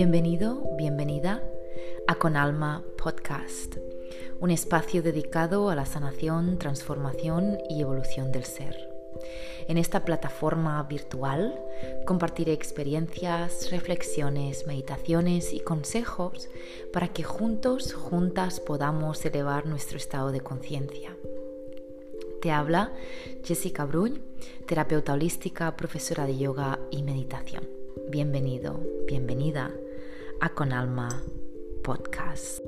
Bienvenido, bienvenida a Con Alma Podcast, un espacio dedicado a la sanación, transformación y evolución del ser. En esta plataforma virtual compartiré experiencias, reflexiones, meditaciones y consejos para que juntos, juntas podamos elevar nuestro estado de conciencia. Te habla Jessica Bruñ, terapeuta holística, profesora de yoga y meditación. Bienvenido, bienvenida a Alma Podcast.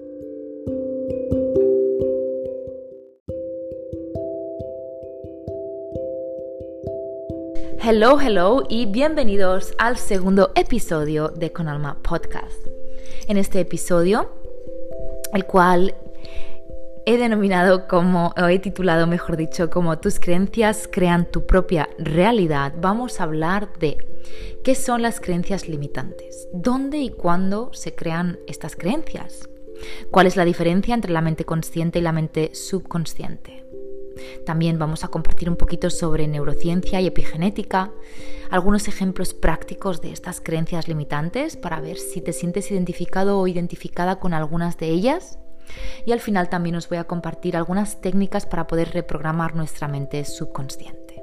Hello, hello y bienvenidos al segundo episodio de Con Alma Podcast. En este episodio, el cual he denominado como, o he titulado mejor dicho, como tus creencias crean tu propia realidad, vamos a hablar de qué son las creencias limitantes, dónde y cuándo se crean estas creencias, cuál es la diferencia entre la mente consciente y la mente subconsciente también vamos a compartir un poquito sobre neurociencia y epigenética, algunos ejemplos prácticos de estas creencias limitantes para ver si te sientes identificado o identificada con algunas de ellas. Y al final también os voy a compartir algunas técnicas para poder reprogramar nuestra mente subconsciente.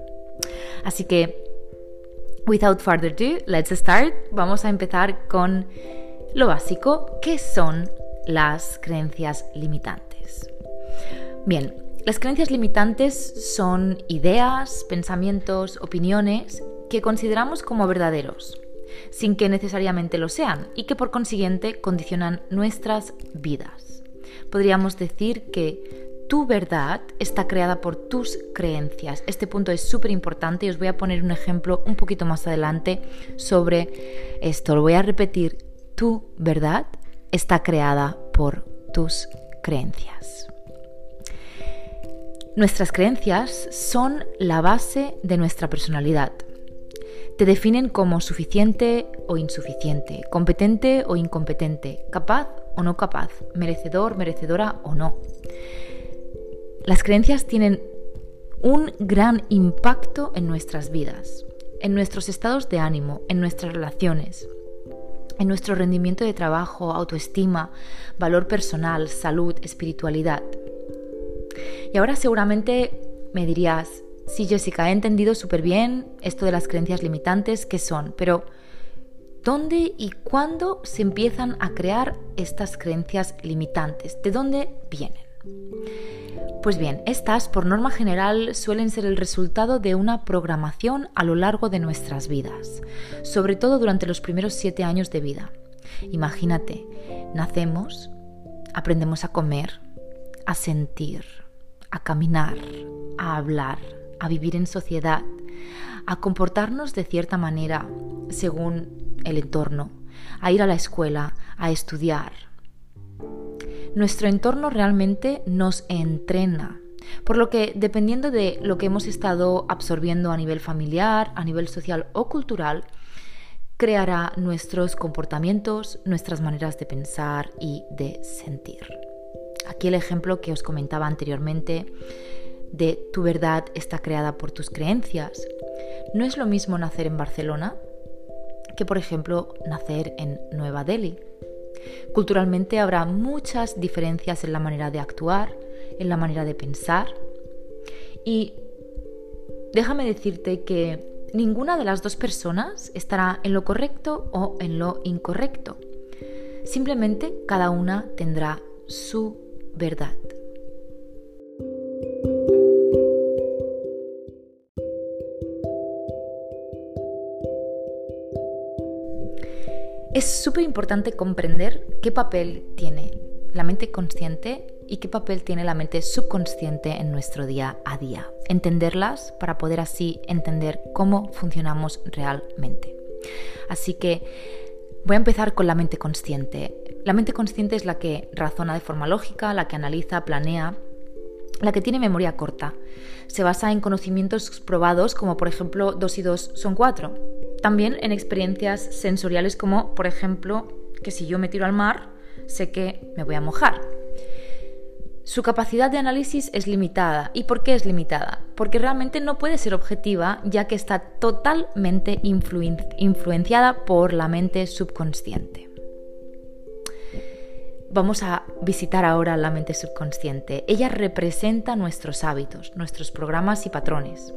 Así que, without further ado, let's start. Vamos a empezar con lo básico, ¿qué son las creencias limitantes? Bien, las creencias limitantes son ideas, pensamientos, opiniones que consideramos como verdaderos, sin que necesariamente lo sean, y que por consiguiente condicionan nuestras vidas. Podríamos decir que tu verdad está creada por tus creencias. Este punto es súper importante y os voy a poner un ejemplo un poquito más adelante sobre esto. Lo voy a repetir. Tu verdad está creada por tus creencias. Nuestras creencias son la base de nuestra personalidad. Te definen como suficiente o insuficiente, competente o incompetente, capaz o no capaz, merecedor, merecedora o no. Las creencias tienen un gran impacto en nuestras vidas, en nuestros estados de ánimo, en nuestras relaciones, en nuestro rendimiento de trabajo, autoestima, valor personal, salud, espiritualidad. Y ahora seguramente me dirías, sí Jessica, he entendido súper bien esto de las creencias limitantes, ¿qué son? Pero ¿dónde y cuándo se empiezan a crear estas creencias limitantes? ¿De dónde vienen? Pues bien, estas por norma general suelen ser el resultado de una programación a lo largo de nuestras vidas, sobre todo durante los primeros siete años de vida. Imagínate, nacemos, aprendemos a comer, a sentir, a caminar, a hablar, a vivir en sociedad, a comportarnos de cierta manera según el entorno, a ir a la escuela, a estudiar. Nuestro entorno realmente nos entrena, por lo que dependiendo de lo que hemos estado absorbiendo a nivel familiar, a nivel social o cultural, creará nuestros comportamientos, nuestras maneras de pensar y de sentir. Aquí el ejemplo que os comentaba anteriormente de tu verdad está creada por tus creencias. No es lo mismo nacer en Barcelona que, por ejemplo, nacer en Nueva Delhi. Culturalmente habrá muchas diferencias en la manera de actuar, en la manera de pensar. Y déjame decirte que ninguna de las dos personas estará en lo correcto o en lo incorrecto. Simplemente cada una tendrá su verdad. Es súper importante comprender qué papel tiene la mente consciente y qué papel tiene la mente subconsciente en nuestro día a día. Entenderlas para poder así entender cómo funcionamos realmente. Así que voy a empezar con la mente consciente. La mente consciente es la que razona de forma lógica, la que analiza, planea, la que tiene memoria corta. Se basa en conocimientos probados como por ejemplo 2 y 2 son 4. También en experiencias sensoriales como por ejemplo que si yo me tiro al mar sé que me voy a mojar. Su capacidad de análisis es limitada. ¿Y por qué es limitada? Porque realmente no puede ser objetiva ya que está totalmente influenciada por la mente subconsciente. vamos a visitar ahora la mente subconsciente. Ella representa nuestros hábitos, nuestros programas y patrones.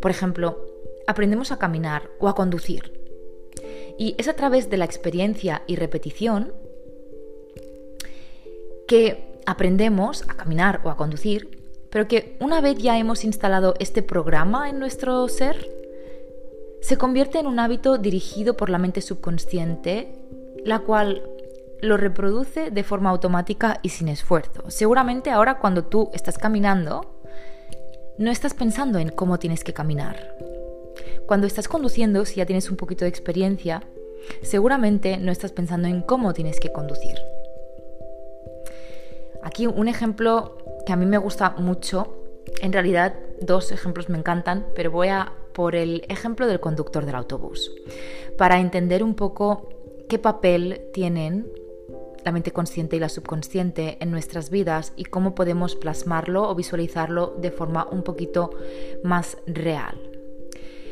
Por ejemplo, aprendemos a caminar o a conducir. Y es a través de la experiencia y repetición que aprendemos a caminar o a conducir, pero que una vez ya hemos instalado este programa en nuestro ser, se convierte en un hábito dirigido por la mente subconsciente, la cual lo reproduce de forma automática y sin esfuerzo. Seguramente ahora cuando tú estás caminando, no estás pensando en cómo tienes que caminar. Cuando estás conduciendo, si ya tienes un poquito de experiencia, seguramente no estás pensando en cómo tienes que conducir. Aquí un ejemplo que a mí me gusta mucho, en realidad dos ejemplos me encantan, pero voy a por el ejemplo del conductor del autobús, para entender un poco qué papel tienen la mente consciente y la subconsciente en nuestras vidas y cómo podemos plasmarlo o visualizarlo de forma un poquito más real.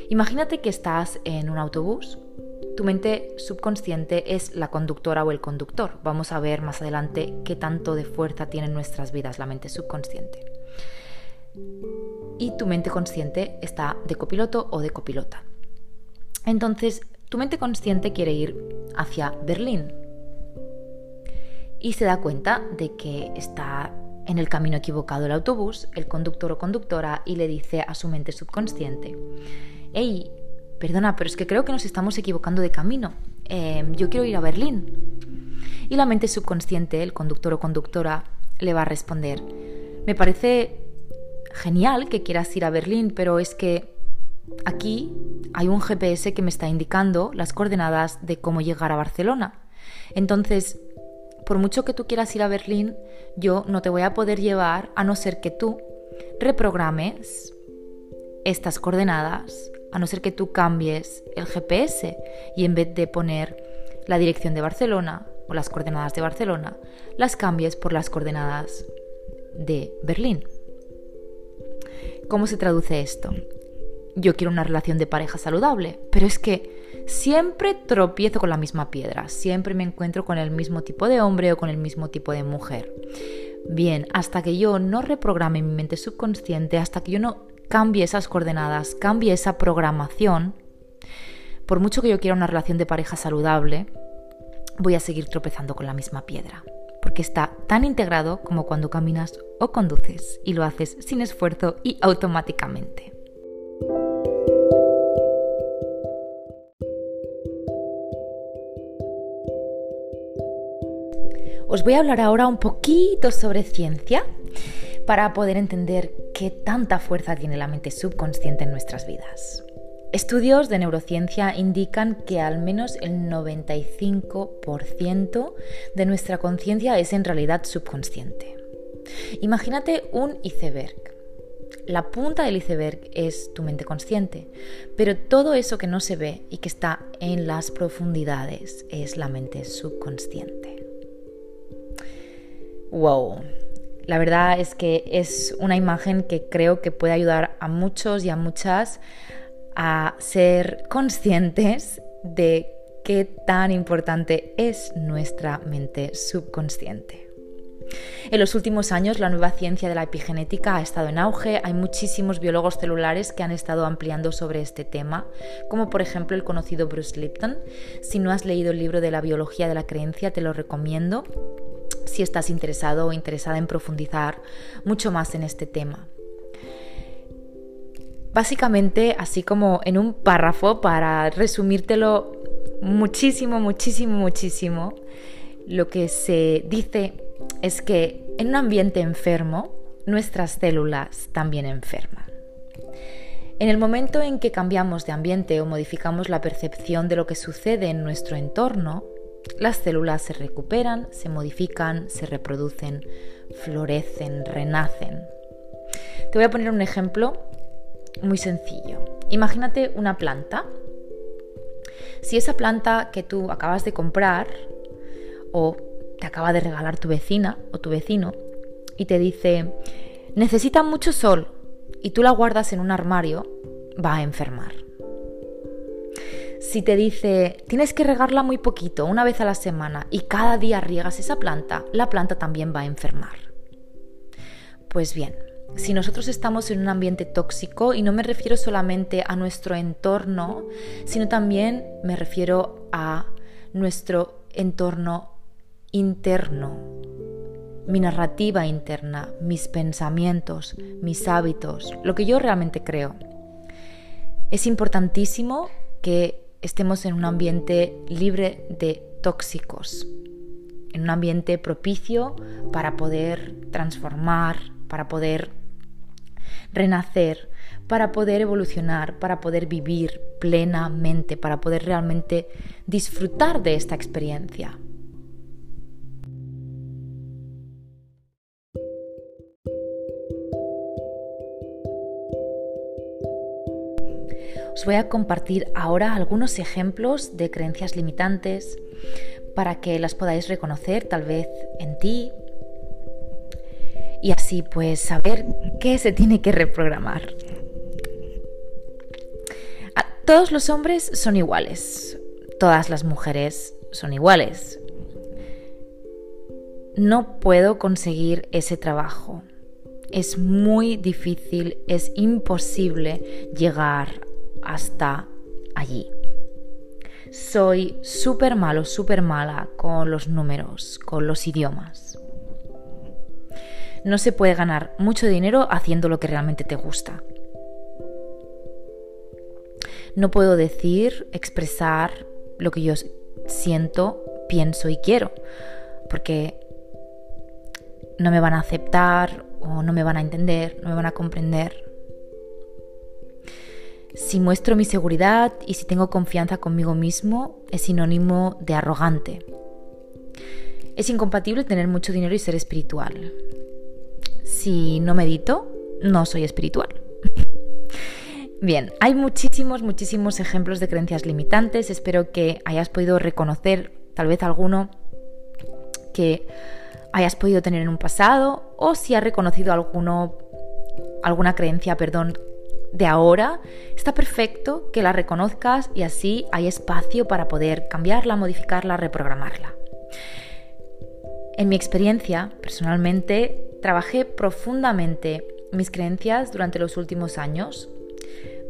Imagínate que estás en un autobús. Tu mente subconsciente es la conductora o el conductor. Vamos a ver más adelante qué tanto de fuerza tiene en nuestras vidas la mente subconsciente. Y tu mente consciente está de copiloto o de copilota. Entonces, tu mente consciente quiere ir hacia Berlín, y se da cuenta de que está en el camino equivocado el autobús, el conductor o conductora, y le dice a su mente subconsciente, hey, perdona, pero es que creo que nos estamos equivocando de camino, em, yo quiero ir a Berlín. Y la mente subconsciente, el conductor o conductora, le va a responder, me parece genial que quieras ir a Berlín, pero es que aquí hay un GPS que me está indicando las coordenadas de cómo llegar a Barcelona. Entonces, por mucho que tú quieras ir a Berlín, yo no te voy a poder llevar a no ser que tú reprogrames estas coordenadas, a no ser que tú cambies el GPS y en vez de poner la dirección de Barcelona o las coordenadas de Barcelona, las cambies por las coordenadas de Berlín. ¿Cómo se traduce esto? Yo quiero una relación de pareja saludable, pero es que siempre tropiezo con la misma piedra, siempre me encuentro con el mismo tipo de hombre o con el mismo tipo de mujer. Bien, hasta que yo no reprograme mi mente subconsciente, hasta que yo no cambie esas coordenadas, cambie esa programación, por mucho que yo quiera una relación de pareja saludable, voy a seguir tropezando con la misma piedra, porque está tan integrado como cuando caminas o conduces y lo haces sin esfuerzo y automáticamente. Os voy a hablar ahora un poquito sobre ciencia para poder entender qué tanta fuerza tiene la mente subconsciente en nuestras vidas. Estudios de neurociencia indican que al menos el 95% de nuestra conciencia es en realidad subconsciente. Imagínate un iceberg. La punta del iceberg es tu mente consciente, pero todo eso que no se ve y que está en las profundidades es la mente subconsciente. Wow. La verdad es que es una imagen que creo que puede ayudar a muchos y a muchas a ser conscientes de qué tan importante es nuestra mente subconsciente. En los últimos años la nueva ciencia de la epigenética ha estado en auge, hay muchísimos biólogos celulares que han estado ampliando sobre este tema, como por ejemplo el conocido Bruce Lipton. Si no has leído el libro de la biología de la creencia, te lo recomiendo si estás interesado o interesada en profundizar mucho más en este tema. Básicamente, así como en un párrafo, para resumírtelo muchísimo, muchísimo, muchísimo, lo que se dice es que en un ambiente enfermo, nuestras células también enferman. En el momento en que cambiamos de ambiente o modificamos la percepción de lo que sucede en nuestro entorno, las células se recuperan, se modifican, se reproducen, florecen, renacen. Te voy a poner un ejemplo muy sencillo. Imagínate una planta. Si esa planta que tú acabas de comprar o te acaba de regalar tu vecina o tu vecino y te dice, necesita mucho sol y tú la guardas en un armario, va a enfermar. Si te dice, tienes que regarla muy poquito, una vez a la semana, y cada día riegas esa planta, la planta también va a enfermar. Pues bien, si nosotros estamos en un ambiente tóxico, y no me refiero solamente a nuestro entorno, sino también me refiero a nuestro entorno interno, mi narrativa interna, mis pensamientos, mis hábitos, lo que yo realmente creo. Es importantísimo que estemos en un ambiente libre de tóxicos, en un ambiente propicio para poder transformar, para poder renacer, para poder evolucionar, para poder vivir plenamente, para poder realmente disfrutar de esta experiencia. Os voy a compartir ahora algunos ejemplos de creencias limitantes para que las podáis reconocer tal vez en ti y así pues saber qué se tiene que reprogramar. Todos los hombres son iguales, todas las mujeres son iguales. No puedo conseguir ese trabajo. Es muy difícil, es imposible llegar hasta allí. Soy súper malo, súper mala con los números, con los idiomas. No se puede ganar mucho dinero haciendo lo que realmente te gusta. No puedo decir, expresar lo que yo siento, pienso y quiero, porque no me van a aceptar o no me van a entender, no me van a comprender. Si muestro mi seguridad y si tengo confianza conmigo mismo, es sinónimo de arrogante. Es incompatible tener mucho dinero y ser espiritual. Si no medito, no soy espiritual. Bien, hay muchísimos, muchísimos ejemplos de creencias limitantes. Espero que hayas podido reconocer tal vez alguno que hayas podido tener en un pasado o si has reconocido alguno, alguna creencia, perdón, de ahora, está perfecto que la reconozcas y así hay espacio para poder cambiarla, modificarla, reprogramarla. En mi experiencia, personalmente, trabajé profundamente mis creencias durante los últimos años,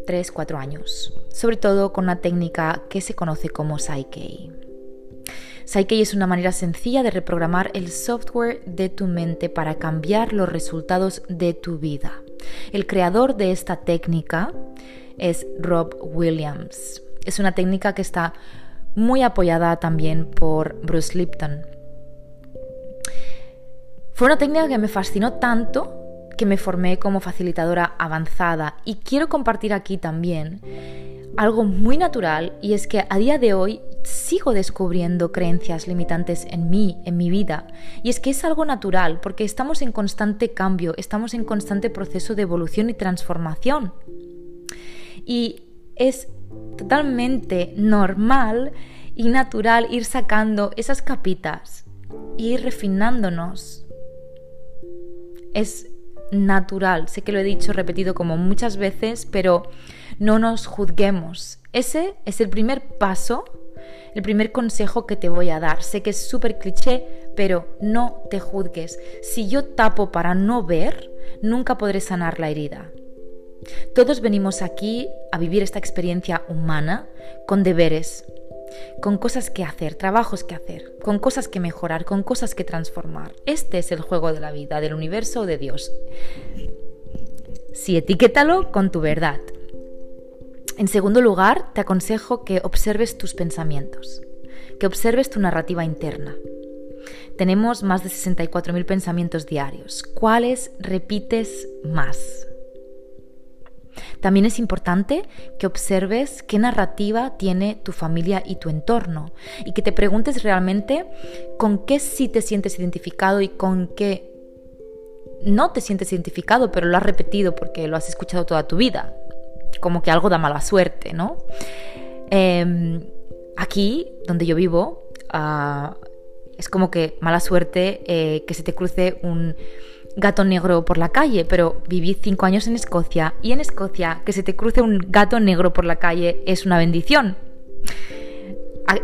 3-4 años, sobre todo con una técnica que se conoce como Psyche. Psyche es una manera sencilla de reprogramar el software de tu mente para cambiar los resultados de tu vida. El creador de esta técnica es Rob Williams. Es una técnica que está muy apoyada también por Bruce Lipton. Fue una técnica que me fascinó tanto que me formé como facilitadora avanzada y quiero compartir aquí también algo muy natural y es que a día de hoy sigo descubriendo creencias limitantes en mí, en mi vida. Y es que es algo natural porque estamos en constante cambio, estamos en constante proceso de evolución y transformación. Y es totalmente normal y natural ir sacando esas capitas, ir refinándonos. Es natural, sé que lo he dicho, repetido como muchas veces, pero no nos juzguemos. Ese es el primer paso el primer consejo que te voy a dar. Sé que es súper cliché, pero no te juzgues. Si yo tapo para no ver, nunca podré sanar la herida. Todos venimos aquí a vivir esta experiencia humana con deberes, con cosas que hacer, trabajos que hacer, con cosas que mejorar, con cosas que transformar. Este es el juego de la vida, del universo o de Dios. Si etiquétalo con tu verdad. En segundo lugar, te aconsejo que observes tus pensamientos, que observes tu narrativa interna. Tenemos más de 64.000 pensamientos diarios. ¿Cuáles repites más? También es importante que observes qué narrativa tiene tu familia y tu entorno y que te preguntes realmente con qué sí te sientes identificado y con qué no te sientes identificado, pero lo has repetido porque lo has escuchado toda tu vida como que algo da mala suerte, ¿no? Em, aquí, donde yo vivo, ah, es como que mala suerte eh, que se te cruce un gato negro por la calle, pero viví cinco años en Escocia y en Escocia que se te cruce un gato negro por la calle es una bendición.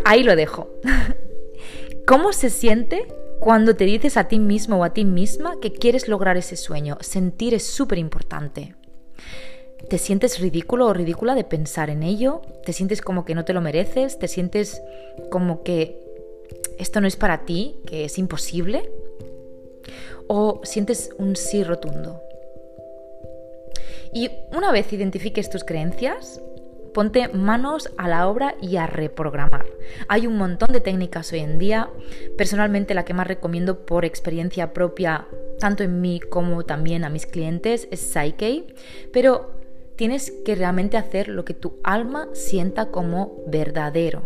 Ahí lo dejo. ¿Cómo se siente cuando te dices a ti mismo o a ti misma que quieres lograr ese sueño? Sentir es súper importante. ¿Te sientes ridículo o ridícula de pensar en ello? ¿Te sientes como que no te lo mereces? ¿Te sientes como que esto no es para ti, que es imposible? ¿O sientes un sí rotundo? Y una vez identifiques tus creencias, ponte manos a la obra y a reprogramar. Hay un montón de técnicas hoy en día. Personalmente la que más recomiendo por experiencia propia, tanto en mí como también a mis clientes, es Psyche. Pero tienes que realmente hacer lo que tu alma sienta como verdadero.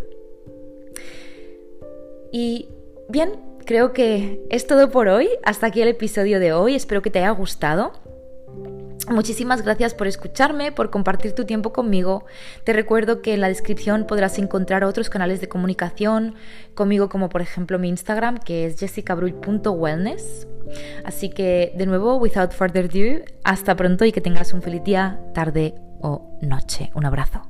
Y bien, creo que es todo por hoy. Hasta aquí el episodio de hoy. Espero que te haya gustado. Muchísimas gracias por escucharme, por compartir tu tiempo conmigo. Te recuerdo que en la descripción podrás encontrar otros canales de comunicación conmigo, como por ejemplo mi Instagram, que es jessicabrull.wellness. Así que, de nuevo, without further ado, hasta pronto y que tengas un feliz día, tarde o noche. Un abrazo.